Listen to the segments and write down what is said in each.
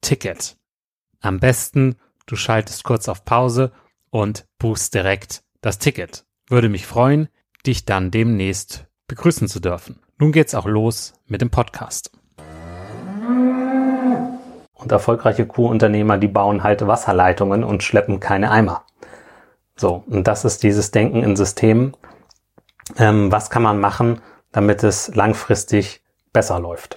Ticket. Am besten, du schaltest kurz auf Pause und buchst direkt das Ticket. Würde mich freuen, dich dann demnächst begrüßen zu dürfen. Nun geht's auch los mit dem Podcast. Und erfolgreiche Kuhunternehmer, die bauen halt Wasserleitungen und schleppen keine Eimer. So, und das ist dieses Denken in Systemen. Ähm, was kann man machen, damit es langfristig besser läuft?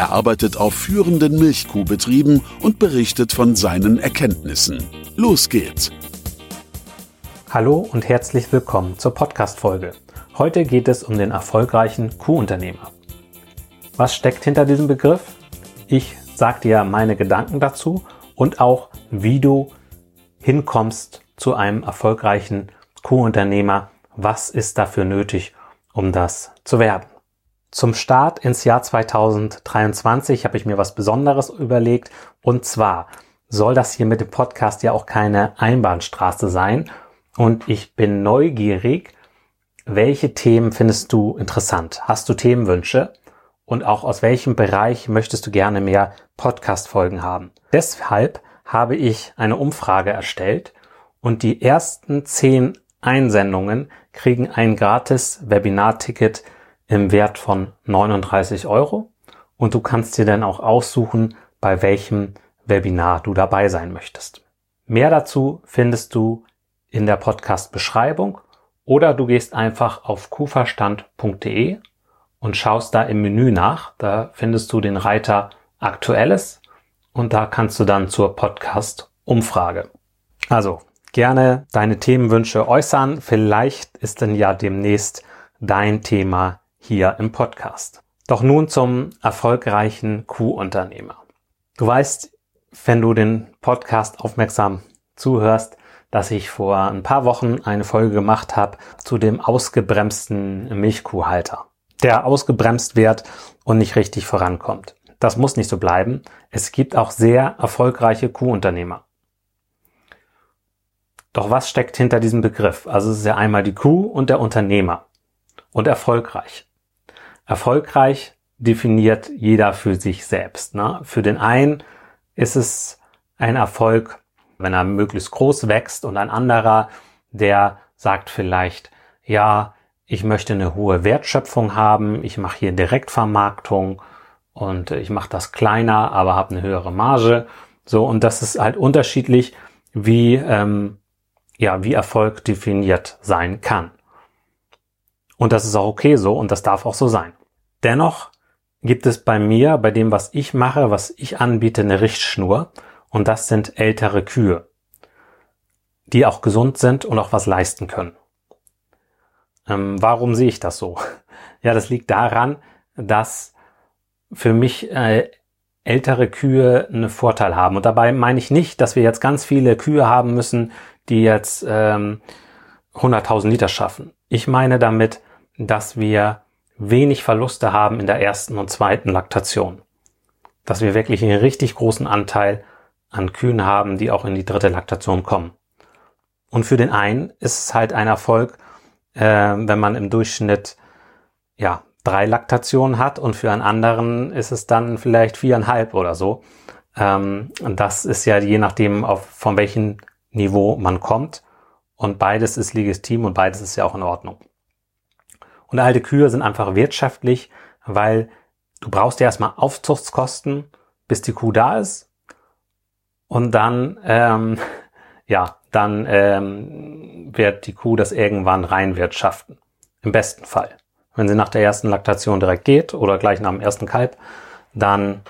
Er arbeitet auf führenden Milchkuhbetrieben und berichtet von seinen Erkenntnissen. Los geht's! Hallo und herzlich willkommen zur Podcast-Folge. Heute geht es um den erfolgreichen Kuhunternehmer. Was steckt hinter diesem Begriff? Ich sage dir meine Gedanken dazu und auch, wie du hinkommst zu einem erfolgreichen Co-Unternehmer. Was ist dafür nötig, um das zu werden? Zum Start ins Jahr 2023 habe ich mir was Besonderes überlegt. Und zwar soll das hier mit dem Podcast ja auch keine Einbahnstraße sein. Und ich bin neugierig, welche Themen findest du interessant? Hast du Themenwünsche? Und auch aus welchem Bereich möchtest du gerne mehr Podcast-Folgen haben? Deshalb habe ich eine Umfrage erstellt und die ersten zehn Einsendungen kriegen ein gratis Webinar-Ticket im Wert von 39 Euro und du kannst dir dann auch aussuchen, bei welchem Webinar du dabei sein möchtest. Mehr dazu findest du in der Podcast-Beschreibung oder du gehst einfach auf kuverstand.de und schaust da im Menü nach. Da findest du den Reiter Aktuelles und da kannst du dann zur Podcast-Umfrage. Also gerne deine Themenwünsche äußern. Vielleicht ist dann ja demnächst dein Thema hier im Podcast. Doch nun zum erfolgreichen Q-Unternehmer. Du weißt, wenn du den Podcast aufmerksam zuhörst, dass ich vor ein paar Wochen eine Folge gemacht habe zu dem ausgebremsten Milchkuhhalter, der ausgebremst wird und nicht richtig vorankommt. Das muss nicht so bleiben. Es gibt auch sehr erfolgreiche Kuhunternehmer. Doch was steckt hinter diesem Begriff? Also es ist ja einmal die Kuh und der Unternehmer. Und erfolgreich. Erfolgreich definiert jeder für sich selbst. Ne? Für den einen ist es ein Erfolg, wenn er möglichst groß wächst und ein anderer, der sagt vielleicht, ja, ich möchte eine hohe Wertschöpfung haben, ich mache hier Direktvermarktung und ich mache das kleiner, aber habe eine höhere Marge. So, und das ist halt unterschiedlich, wie ähm, ja, wie Erfolg definiert sein kann. Und das ist auch okay so und das darf auch so sein. Dennoch gibt es bei mir, bei dem, was ich mache, was ich anbiete, eine Richtschnur und das sind ältere Kühe, die auch gesund sind und auch was leisten können. Ähm, warum sehe ich das so? Ja, das liegt daran, dass für mich äh, ältere Kühe einen Vorteil haben. Und dabei meine ich nicht, dass wir jetzt ganz viele Kühe haben müssen, die jetzt ähm, 100.000 Liter schaffen. Ich meine damit, dass wir wenig Verluste haben in der ersten und zweiten Laktation. Dass wir wirklich einen richtig großen Anteil an Kühen haben, die auch in die dritte Laktation kommen. Und für den einen ist es halt ein Erfolg, äh, wenn man im Durchschnitt ja drei Laktationen hat und für einen anderen ist es dann vielleicht viereinhalb oder so. Ähm, das ist ja je nachdem, auf, von welchem Niveau man kommt. Und beides ist legitim und beides ist ja auch in Ordnung. Und alte Kühe sind einfach wirtschaftlich, weil du brauchst ja erstmal Aufzuchtskosten, bis die Kuh da ist. Und dann, ähm, ja, dann ähm, wird die Kuh das irgendwann reinwirtschaften. Im besten Fall. Wenn sie nach der ersten Laktation direkt geht oder gleich nach dem ersten Kalb, dann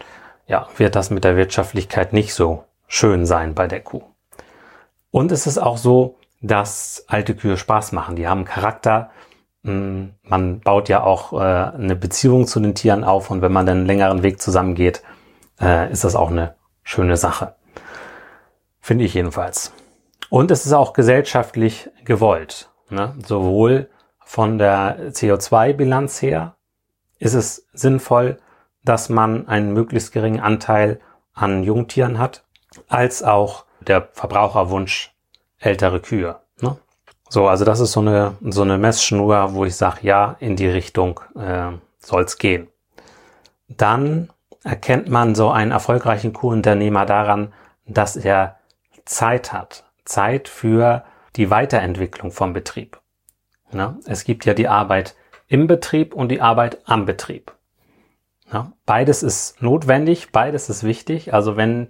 ja, wird das mit der Wirtschaftlichkeit nicht so schön sein bei der Kuh. Und es ist auch so, dass alte Kühe Spaß machen. Die haben Charakter. Hm, man baut ja auch äh, eine Beziehung zu den Tieren auf und wenn man einen längeren Weg zusammengeht, äh, ist das auch eine schöne Sache. Finde ich jedenfalls. Und es ist auch gesellschaftlich gewollt. Ne? Sowohl von der CO2-Bilanz her ist es sinnvoll, dass man einen möglichst geringen Anteil an Jungtieren hat, als auch der Verbraucherwunsch ältere Kühe. Ne? So, also das ist so eine, so eine Messschnur, wo ich sage, ja, in die Richtung äh, soll es gehen. Dann erkennt man so einen erfolgreichen Kuhunternehmer daran, dass er Zeit hat. Zeit für die Weiterentwicklung vom Betrieb. Ne? Es gibt ja die Arbeit im Betrieb und die Arbeit am Betrieb. Ja, beides ist notwendig, beides ist wichtig. Also wenn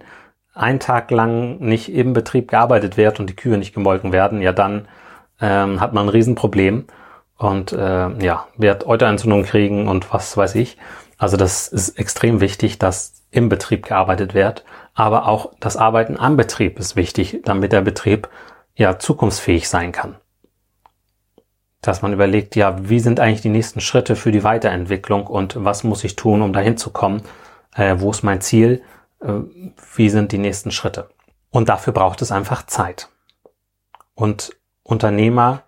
ein Tag lang nicht im Betrieb gearbeitet wird und die Kühe nicht gemolken werden, ja dann ähm, hat man ein Riesenproblem und äh, ja, wird Euterentzündung kriegen und was weiß ich. Also das ist extrem wichtig, dass im Betrieb gearbeitet wird, aber auch das Arbeiten am Betrieb ist wichtig, damit der Betrieb ja zukunftsfähig sein kann. Dass man überlegt, ja, wie sind eigentlich die nächsten Schritte für die Weiterentwicklung und was muss ich tun, um dahin zu kommen? Äh, wo ist mein Ziel? Äh, wie sind die nächsten Schritte. Und dafür braucht es einfach Zeit. Und Unternehmer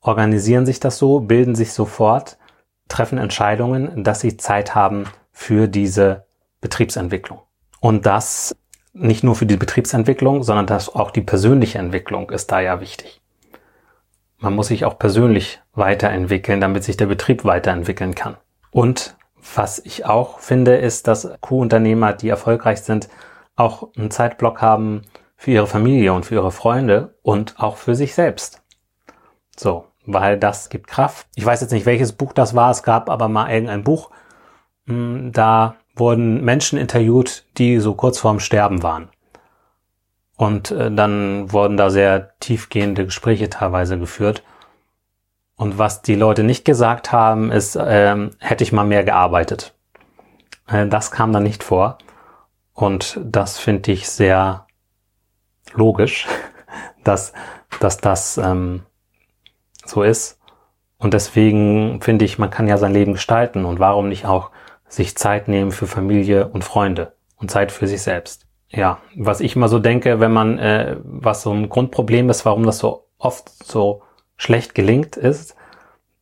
organisieren sich das so, bilden sich sofort, treffen Entscheidungen, dass sie Zeit haben für diese Betriebsentwicklung. Und das nicht nur für die Betriebsentwicklung, sondern dass auch die persönliche Entwicklung ist da ja wichtig. Man muss sich auch persönlich weiterentwickeln, damit sich der Betrieb weiterentwickeln kann. Und was ich auch finde, ist, dass Kuhunternehmer, die erfolgreich sind, auch einen Zeitblock haben für ihre Familie und für ihre Freunde und auch für sich selbst. So, weil das gibt Kraft. Ich weiß jetzt nicht, welches Buch das war. Es gab aber mal irgendein Buch. Hm, da wurden Menschen interviewt, die so kurz vorm Sterben waren. Und äh, dann wurden da sehr tiefgehende Gespräche teilweise geführt. Und was die Leute nicht gesagt haben, ist, ähm, hätte ich mal mehr gearbeitet. Äh, das kam dann nicht vor. Und das finde ich sehr logisch, dass, dass das ähm, so ist. Und deswegen finde ich, man kann ja sein Leben gestalten. Und warum nicht auch sich Zeit nehmen für Familie und Freunde und Zeit für sich selbst? ja, was ich mal so denke, wenn man, äh, was so ein Grundproblem ist, warum das so oft so schlecht gelingt, ist,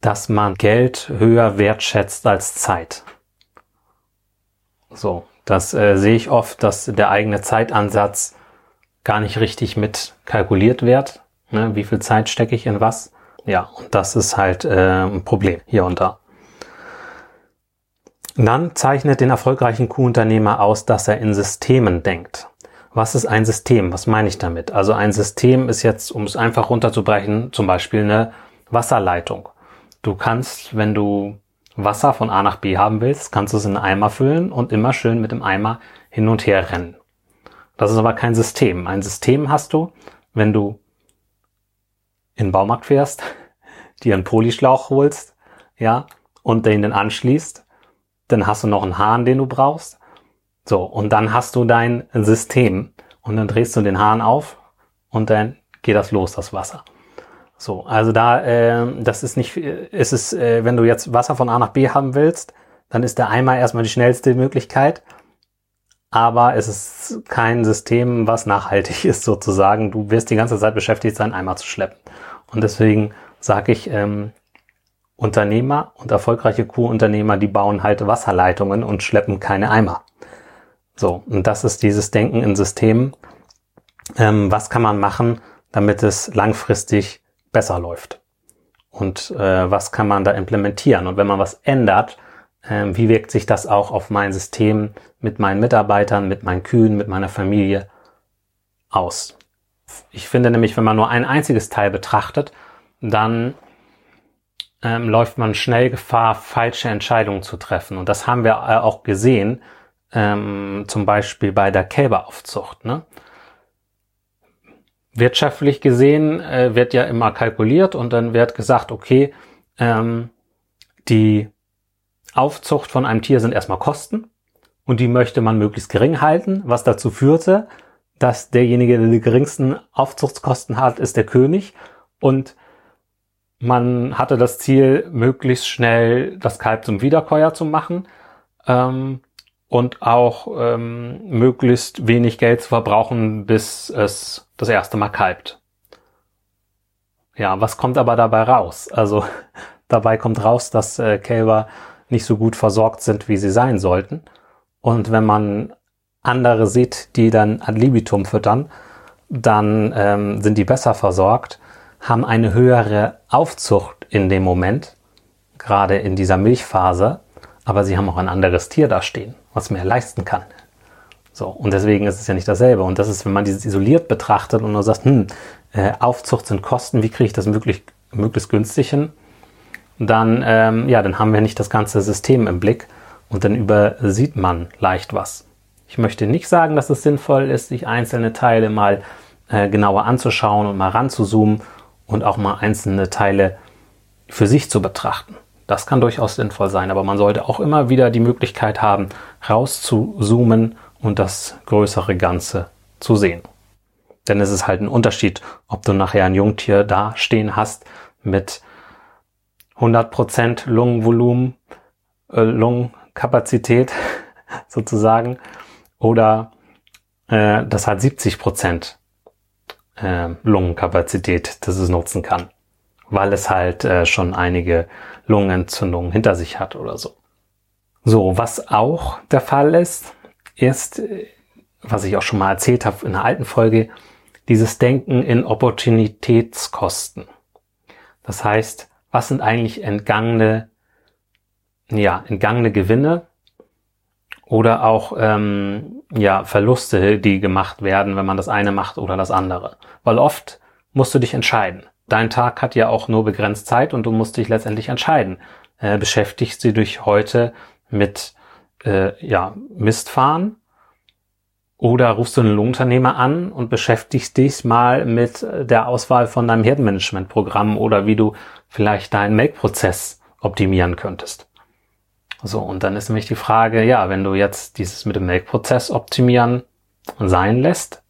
dass man Geld höher wertschätzt als Zeit. So, das äh, sehe ich oft, dass der eigene Zeitansatz gar nicht richtig mit kalkuliert wird. Ne? Wie viel Zeit stecke ich in was? Ja, und das ist halt äh, ein Problem hier und da. Dann zeichnet den erfolgreichen Q-Unternehmer aus, dass er in Systemen denkt. Was ist ein System? Was meine ich damit? Also ein System ist jetzt, um es einfach runterzubrechen, zum Beispiel eine Wasserleitung. Du kannst, wenn du Wasser von A nach B haben willst, kannst du es in einen Eimer füllen und immer schön mit dem Eimer hin und her rennen. Das ist aber kein System. Ein System hast du, wenn du in den Baumarkt fährst, dir einen Polischlauch holst, ja, und den dann anschließt, dann hast du noch einen Hahn, den du brauchst. So, und dann hast du dein System und dann drehst du den Hahn auf und dann geht das los, das Wasser. So, also da, äh, das ist nicht, ist es, äh, wenn du jetzt Wasser von A nach B haben willst, dann ist der Eimer erstmal die schnellste Möglichkeit. Aber es ist kein System, was nachhaltig ist sozusagen. Du wirst die ganze Zeit beschäftigt sein, Eimer zu schleppen. Und deswegen sage ich, ähm, Unternehmer und erfolgreiche Kuhunternehmer, die bauen halt Wasserleitungen und schleppen keine Eimer. So, und das ist dieses Denken in Systemen. Ähm, was kann man machen, damit es langfristig besser läuft. Und äh, was kann man da implementieren? Und wenn man was ändert, äh, wie wirkt sich das auch auf mein System mit meinen Mitarbeitern, mit meinen Kühen, mit meiner Familie aus? Ich finde nämlich, wenn man nur ein einziges Teil betrachtet, dann ähm, läuft man schnell Gefahr, falsche Entscheidungen zu treffen. Und das haben wir äh, auch gesehen, ähm, zum Beispiel bei der Kälberaufzucht. Ne? wirtschaftlich gesehen äh, wird ja immer kalkuliert und dann wird gesagt, okay, ähm, die Aufzucht von einem Tier sind erstmal Kosten und die möchte man möglichst gering halten, was dazu führte, dass derjenige, der die geringsten Aufzuchtskosten hat, ist der König und man hatte das Ziel, möglichst schnell das Kalb zum Wiederkäuer zu machen. Ähm, und auch ähm, möglichst wenig Geld zu verbrauchen, bis es das erste Mal kalbt. Ja, was kommt aber dabei raus? Also dabei kommt raus, dass äh, Kälber nicht so gut versorgt sind, wie sie sein sollten. Und wenn man andere sieht, die dann ad libitum füttern, dann ähm, sind die besser versorgt, haben eine höhere Aufzucht in dem Moment, gerade in dieser Milchphase, aber sie haben auch ein anderes Tier da stehen was mehr leisten kann. So, und deswegen ist es ja nicht dasselbe. Und das ist, wenn man dieses isoliert betrachtet und nur sagt, hm, äh, Aufzucht sind Kosten, wie kriege ich das möglich, möglichst günstig hin? Dann, ähm, ja, dann haben wir nicht das ganze System im Blick und dann übersieht man leicht was. Ich möchte nicht sagen, dass es sinnvoll ist, sich einzelne Teile mal äh, genauer anzuschauen und mal ranzuzoomen und auch mal einzelne Teile für sich zu betrachten. Das kann durchaus sinnvoll sein, aber man sollte auch immer wieder die Möglichkeit haben, rauszuzoomen und das größere Ganze zu sehen. Denn es ist halt ein Unterschied, ob du nachher ein Jungtier da stehen hast mit 100% Lungenvolumen, äh, Lungenkapazität sozusagen oder äh, das hat 70% äh, Lungenkapazität, das es nutzen kann, weil es halt äh, schon einige Lungenentzündungen hinter sich hat oder so. So, was auch der Fall ist, ist, was ich auch schon mal erzählt habe in einer alten Folge, dieses Denken in Opportunitätskosten. Das heißt, was sind eigentlich entgangene, ja, entgangene Gewinne oder auch ähm, ja, Verluste, die gemacht werden, wenn man das eine macht oder das andere. Weil oft musst du dich entscheiden dein Tag hat ja auch nur begrenzt Zeit und du musst dich letztendlich entscheiden. Äh, beschäftigst du dich heute mit äh, ja, Mistfahren oder rufst du einen Lohnunternehmer an und beschäftigst dich mal mit der Auswahl von deinem Herdenmanagementprogramm oder wie du vielleicht deinen Melkprozess optimieren könntest. So, und dann ist nämlich die Frage, ja, wenn du jetzt dieses mit dem Melkprozess optimieren sein lässt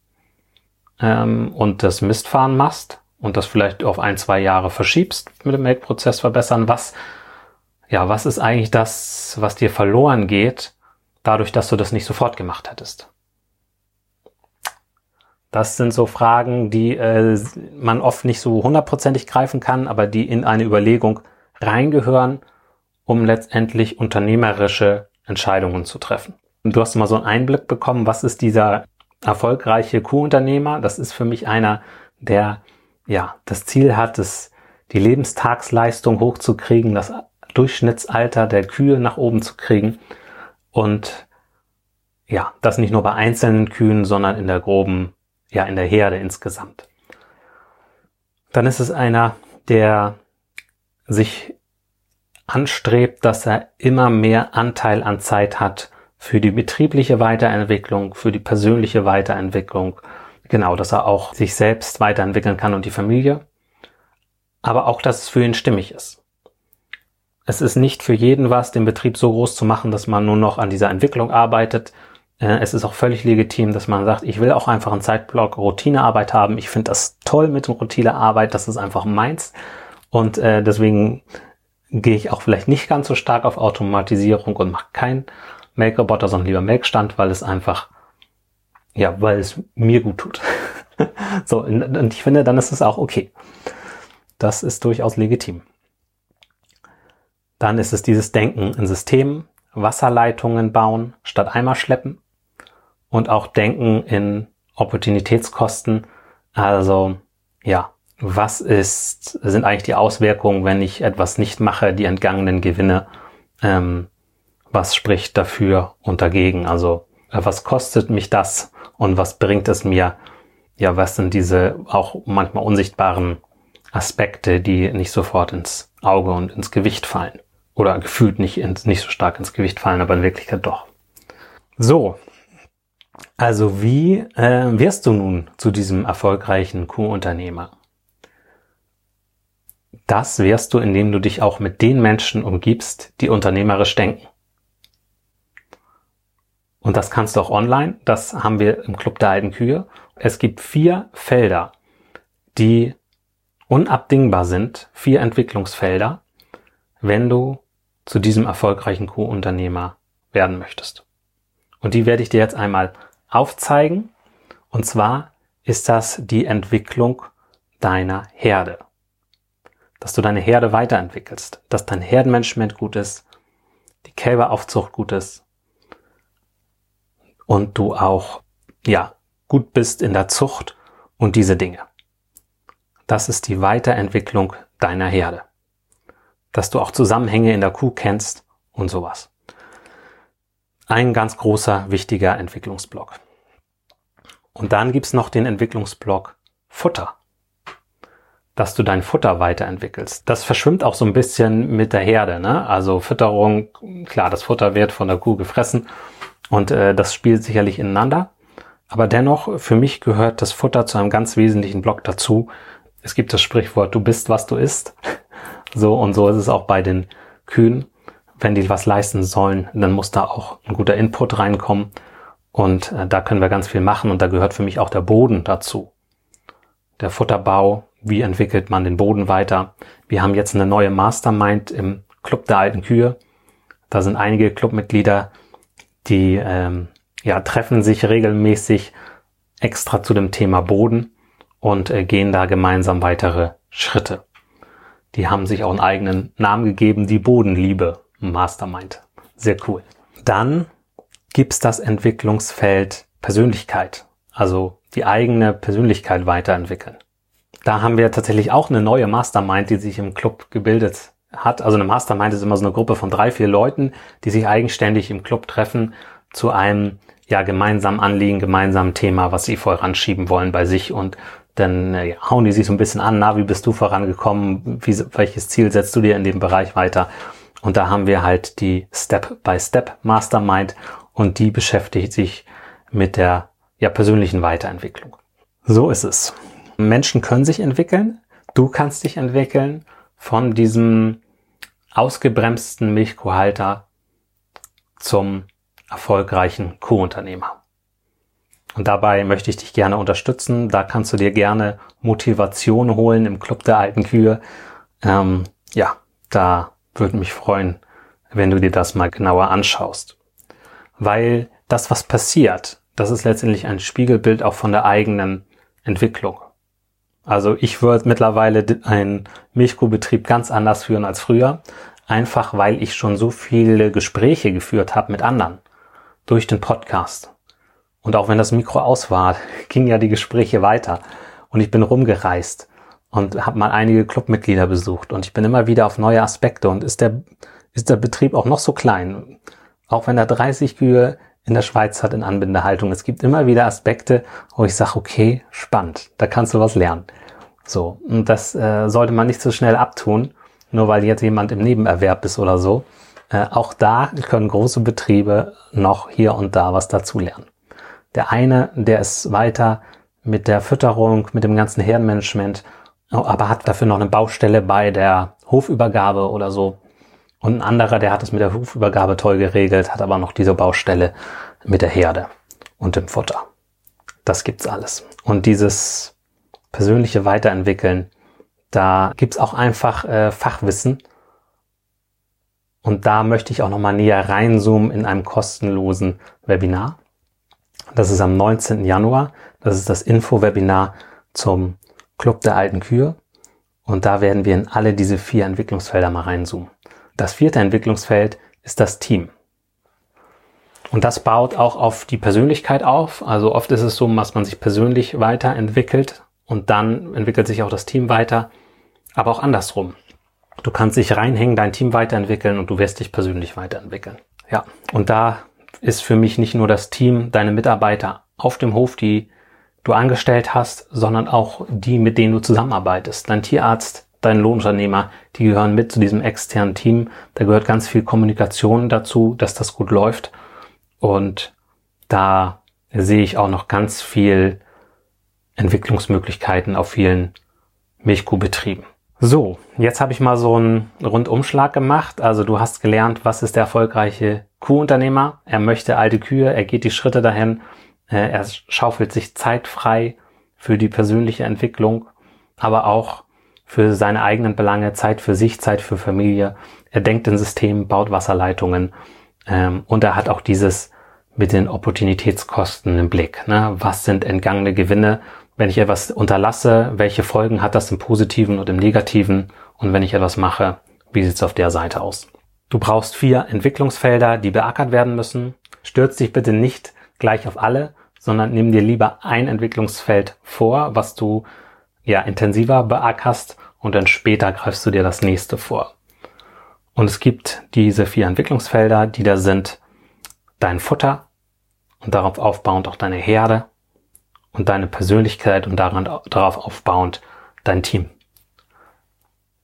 ähm, und das Mistfahren machst, und das vielleicht auf ein, zwei Jahre verschiebst mit dem Melkprozess verbessern, was, ja, was ist eigentlich das, was dir verloren geht, dadurch, dass du das nicht sofort gemacht hättest? Das sind so Fragen, die äh, man oft nicht so hundertprozentig greifen kann, aber die in eine Überlegung reingehören, um letztendlich unternehmerische Entscheidungen zu treffen. Und du hast mal so einen Einblick bekommen, was ist dieser erfolgreiche Kuhunternehmer? Das ist für mich einer, der ja das Ziel hat, das, die Lebenstagsleistung hochzukriegen, das Durchschnittsalter der Kühe nach oben zu kriegen und ja, das nicht nur bei einzelnen Kühen, sondern in der groben, ja, in der Herde insgesamt. Dann ist es einer, der sich anstrebt, dass er immer mehr Anteil an Zeit hat für die betriebliche Weiterentwicklung, für die persönliche Weiterentwicklung. Genau, dass er auch sich selbst weiterentwickeln kann und die Familie. Aber auch, dass es für ihn stimmig ist. Es ist nicht für jeden was, den Betrieb so groß zu machen, dass man nur noch an dieser Entwicklung arbeitet. Äh, es ist auch völlig legitim, dass man sagt, ich will auch einfach einen Zeitblock Routinearbeit haben. Ich finde das toll mit Routinearbeit, das ist einfach meins. Und äh, deswegen gehe ich auch vielleicht nicht ganz so stark auf Automatisierung und mache keinen Melkroboter, sondern lieber Melkstand, weil es einfach, ja, weil es mir gut tut. so, und ich finde, dann ist es auch okay. Das ist durchaus legitim. Dann ist es dieses Denken in Systemen, Wasserleitungen bauen statt Eimer schleppen und auch Denken in Opportunitätskosten. Also, ja, was ist, sind eigentlich die Auswirkungen, wenn ich etwas nicht mache, die entgangenen Gewinne, ähm, was spricht dafür und dagegen? Also äh, was kostet mich das und was bringt es mir? Ja, was sind diese auch manchmal unsichtbaren Aspekte, die nicht sofort ins Auge und ins Gewicht fallen? Oder gefühlt nicht, ins, nicht so stark ins Gewicht fallen, aber in Wirklichkeit doch. So, also wie äh, wirst du nun zu diesem erfolgreichen Q-Unternehmer? Das wärst du, indem du dich auch mit den Menschen umgibst, die unternehmerisch denken. Und das kannst du auch online. Das haben wir im Club der alten Kühe. Es gibt vier Felder, die unabdingbar sind, vier Entwicklungsfelder, wenn du zu diesem erfolgreichen Kuhunternehmer werden möchtest. Und die werde ich dir jetzt einmal aufzeigen. Und zwar ist das die Entwicklung deiner Herde dass du deine Herde weiterentwickelst, dass dein Herdenmanagement gut ist, die Kälberaufzucht gut ist und du auch, ja, gut bist in der Zucht und diese Dinge. Das ist die Weiterentwicklung deiner Herde. Dass du auch Zusammenhänge in der Kuh kennst und sowas. Ein ganz großer, wichtiger Entwicklungsblock. Und dann gibt's noch den Entwicklungsblock Futter dass du dein Futter weiterentwickelst. Das verschwimmt auch so ein bisschen mit der Herde. Ne? Also Fütterung, klar, das Futter wird von der Kuh gefressen und äh, das spielt sicherlich ineinander. Aber dennoch, für mich gehört das Futter zu einem ganz wesentlichen Block dazu. Es gibt das Sprichwort, du bist, was du isst. So und so ist es auch bei den Kühen. Wenn die was leisten sollen, dann muss da auch ein guter Input reinkommen. Und äh, da können wir ganz viel machen und da gehört für mich auch der Boden dazu. Der Futterbau, wie entwickelt man den Boden weiter. Wir haben jetzt eine neue Mastermind im Club der alten Kühe. Da sind einige Clubmitglieder, die ähm, ja, treffen sich regelmäßig extra zu dem Thema Boden und äh, gehen da gemeinsam weitere Schritte. Die haben sich auch einen eigenen Namen gegeben, die Bodenliebe Mastermind. Sehr cool. Dann gibt's das Entwicklungsfeld Persönlichkeit, also die eigene Persönlichkeit weiterentwickeln. Da haben wir tatsächlich auch eine neue Mastermind, die sich im Club gebildet hat. Also eine Mastermind ist immer so eine Gruppe von drei, vier Leuten, die sich eigenständig im Club treffen zu einem ja gemeinsamen Anliegen, gemeinsamen Thema, was sie voranschieben wollen bei sich und dann äh, hauen die sich so ein bisschen an, na, wie bist du vorangekommen, wie, welches Ziel setzt du dir in dem Bereich weiter? Und da haben wir halt die Step-by-Step Mastermind und die beschäftigt sich mit der ja, persönlichen Weiterentwicklung. So ist es. Menschen können sich entwickeln, du kannst dich entwickeln von diesem ausgebremsten Milchkuhhalter zum erfolgreichen Kuhunternehmer. Und dabei möchte ich dich gerne unterstützen. Da kannst du dir gerne Motivation holen im Club der alten Kühe. Ähm, ja, da würde mich freuen, wenn du dir das mal genauer anschaust. Weil das, was passiert, das ist letztendlich ein Spiegelbild auch von der eigenen Entwicklung. Also ich würde mittlerweile einen Milchkuhbetrieb ganz anders führen als früher, einfach weil ich schon so viele Gespräche geführt habe mit anderen durch den Podcast. Und auch wenn das Mikro aus war, gingen ja die Gespräche weiter. Und ich bin rumgereist und habe mal einige Clubmitglieder besucht. Und ich bin immer wieder auf neue Aspekte. Und ist der, ist der Betrieb auch noch so klein, auch wenn er 30 Kühe in der Schweiz hat in Anbindehaltung. Es gibt immer wieder Aspekte, wo ich sage, okay, spannend, da kannst du was lernen. So, und das äh, sollte man nicht so schnell abtun, nur weil jetzt jemand im Nebenerwerb ist oder so. Äh, auch da können große Betriebe noch hier und da was dazulernen. Der eine, der ist weiter mit der Fütterung, mit dem ganzen Herdenmanagement, aber hat dafür noch eine Baustelle bei der Hofübergabe oder so. Und ein anderer, der hat es mit der Hofübergabe toll geregelt, hat aber noch diese Baustelle mit der Herde und dem Futter. Das gibt's alles. Und dieses persönliche Weiterentwickeln, da gibt's auch einfach äh, Fachwissen. Und da möchte ich auch nochmal näher reinzoomen in einem kostenlosen Webinar. Das ist am 19. Januar. Das ist das Info-Webinar zum Club der alten Kühe. Und da werden wir in alle diese vier Entwicklungsfelder mal reinzoomen. Das vierte Entwicklungsfeld ist das Team. Und das baut auch auf die Persönlichkeit auf. Also oft ist es so, dass man sich persönlich weiterentwickelt und dann entwickelt sich auch das Team weiter. Aber auch andersrum. Du kannst dich reinhängen, dein Team weiterentwickeln und du wirst dich persönlich weiterentwickeln. Ja, und da ist für mich nicht nur das Team, deine Mitarbeiter auf dem Hof, die du angestellt hast, sondern auch die, mit denen du zusammenarbeitest. Dein Tierarzt, dein Lohnunternehmer, die gehören mit zu diesem externen Team. Da gehört ganz viel Kommunikation dazu, dass das gut läuft. Und da sehe ich auch noch ganz viel Entwicklungsmöglichkeiten auf vielen Milchkuhbetrieben. So, jetzt habe ich mal so einen Rundumschlag gemacht. Also du hast gelernt, was ist der erfolgreiche Kuhunternehmer? Er möchte alte Kühe, er geht die Schritte dahin, äh, er schaufelt sich Zeit frei für die persönliche Entwicklung, aber auch für seine eigenen Belange, Zeit für sich, Zeit für Familie. Er denkt in Systemen, baut Wasserleitungen ähm, und er hat auch dieses mit den Opportunitätskosten im Blick. Ne? Was sind entgangene Gewinne? wenn ich etwas unterlasse, welche Folgen hat das im positiven und im negativen und wenn ich etwas mache, wie sieht's auf der Seite aus. Du brauchst vier Entwicklungsfelder, die beackert werden müssen. Stürz dich bitte nicht gleich auf alle, sondern nimm dir lieber ein Entwicklungsfeld vor, was du ja intensiver beackerst und dann später greifst du dir das nächste vor. Und es gibt diese vier Entwicklungsfelder, die da sind dein Futter und darauf aufbauend auch deine Herde, und deine Persönlichkeit und daran, darauf aufbauend dein Team.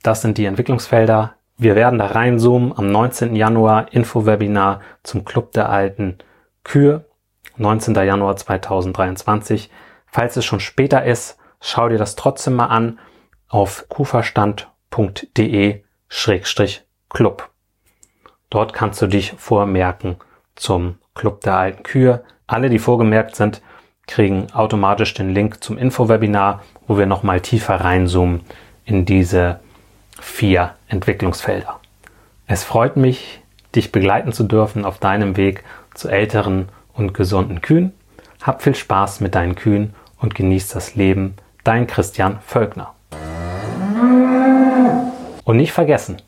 Das sind die Entwicklungsfelder. Wir werden da reinzoomen am 19. Januar Info-Webinar zum Club der alten Kühe. 19. Januar 2023. Falls es schon später ist, schau dir das trotzdem mal an auf kuverstand.de-club. Dort kannst du dich vormerken zum Club der alten Kühe. Alle, die vorgemerkt sind, kriegen automatisch den Link zum Info-Webinar, wo wir nochmal tiefer reinzoomen in diese vier Entwicklungsfelder. Es freut mich, dich begleiten zu dürfen auf deinem Weg zu älteren und gesunden Kühen. Hab viel Spaß mit deinen Kühen und genieß das Leben. Dein Christian Völkner. Und nicht vergessen,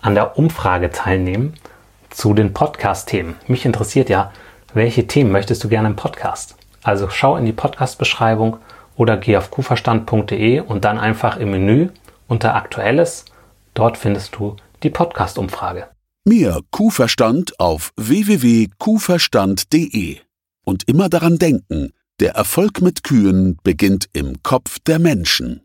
an der Umfrage teilnehmen zu den Podcast-Themen. Mich interessiert ja, welche Themen möchtest du gerne im Podcast? Also schau in die Podcast-Beschreibung oder geh auf kuverstand.de und dann einfach im Menü unter Aktuelles. Dort findest du die Podcast-Umfrage. Mehr Kuhverstand auf www.kuhverstand.de. Und immer daran denken, der Erfolg mit Kühen beginnt im Kopf der Menschen.